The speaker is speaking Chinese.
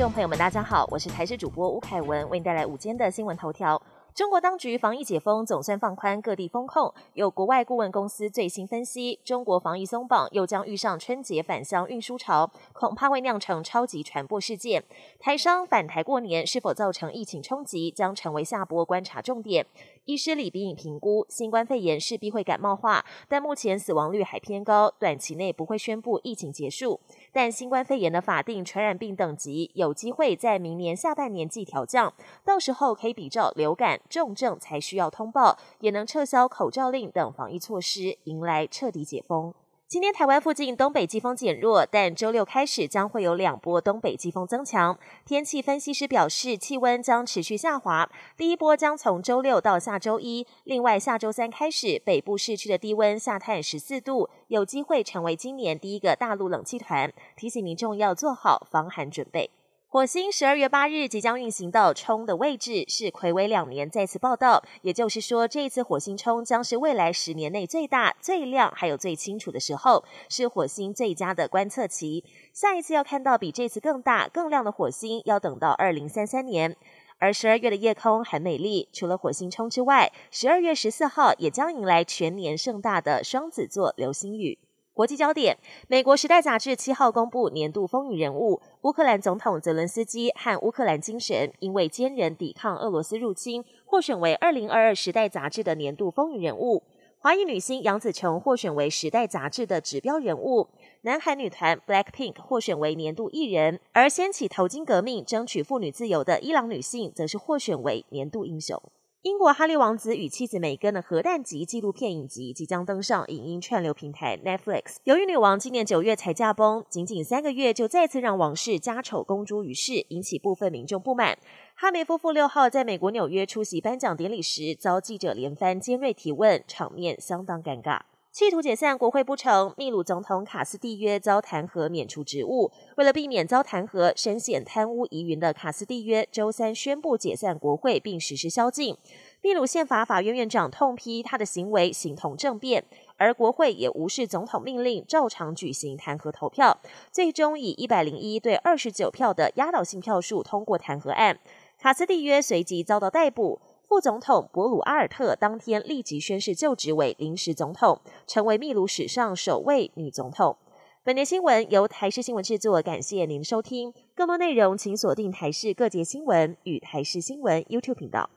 众朋友们，大家好，我是台视主播吴凯文，为您带来午间的新闻头条。中国当局防疫解封总算放宽各地封控，有国外顾问公司最新分析，中国防疫松绑又将遇上春节返乡运输潮，恐怕会酿成超级传播事件。台商返台过年是否造成疫情冲击，将成为下波观察重点。医师李鼻影评估，新冠肺炎势必会感冒化，但目前死亡率还偏高，短期内不会宣布疫情结束。但新冠肺炎的法定传染病等级有机会在明年下半年即调降，到时候可以比照流感重症才需要通报，也能撤销口罩令等防疫措施，迎来彻底解封。今天台湾附近东北季风减弱，但周六开始将会有两波东北季风增强。天气分析师表示，气温将持续下滑，第一波将从周六到下周一。另外，下周三开始，北部市区的低温下探十四度，有机会成为今年第一个大陆冷气团，提醒民众要做好防寒准备。火星十二月八日即将运行到冲的位置，是魁违两年再次报道。也就是说，这一次火星冲将是未来十年内最大、最亮还有最清楚的时候，是火星最佳的观测期。下一次要看到比这次更大、更亮的火星，要等到二零三三年。而十二月的夜空很美丽，除了火星冲之外，十二月十四号也将迎来全年盛大的双子座流星雨。国际焦点：美国《时代》杂志七号公布年度风云人物，乌克兰总统泽伦斯基和乌克兰精神，因为坚韧抵抗俄罗斯入侵，获选为二零二二《时代》杂志的年度风云人物。华裔女星杨紫琼获选为《时代》杂志的指标人物，南韩女团 BLACKPINK 获选为年度艺人，而掀起头巾革命、争取妇女自由的伊朗女性，则是获选为年度英雄。英国哈利王子与妻子梅根的核弹级纪录片影集即将登上影音串流平台 Netflix。由于女王今年九月才驾崩，仅仅三个月就再次让王室家丑公诸于世，引起部分民众不满。哈梅夫妇六号在美国纽约出席颁奖典礼时，遭记者连番尖锐提问，场面相当尴尬。企图解散国会不成，秘鲁总统卡斯蒂约遭弹劾免除职务。为了避免遭弹劾，深陷贪污疑云的卡斯蒂约周三宣布解散国会并实施宵禁。秘鲁宪法法院院长痛批他的行为形同政变，而国会也无视总统命令，照常举行弹劾投票，最终以一百零一对二十九票的压倒性票数通过弹劾案。卡斯蒂约随即遭到逮捕。副总统博鲁阿尔特当天立即宣誓就职为临时总统，成为秘鲁史上首位女总统。本节新闻由台视新闻制作，感谢您收听。更多内容请锁定台视各节新闻与台视新闻 YouTube 频道。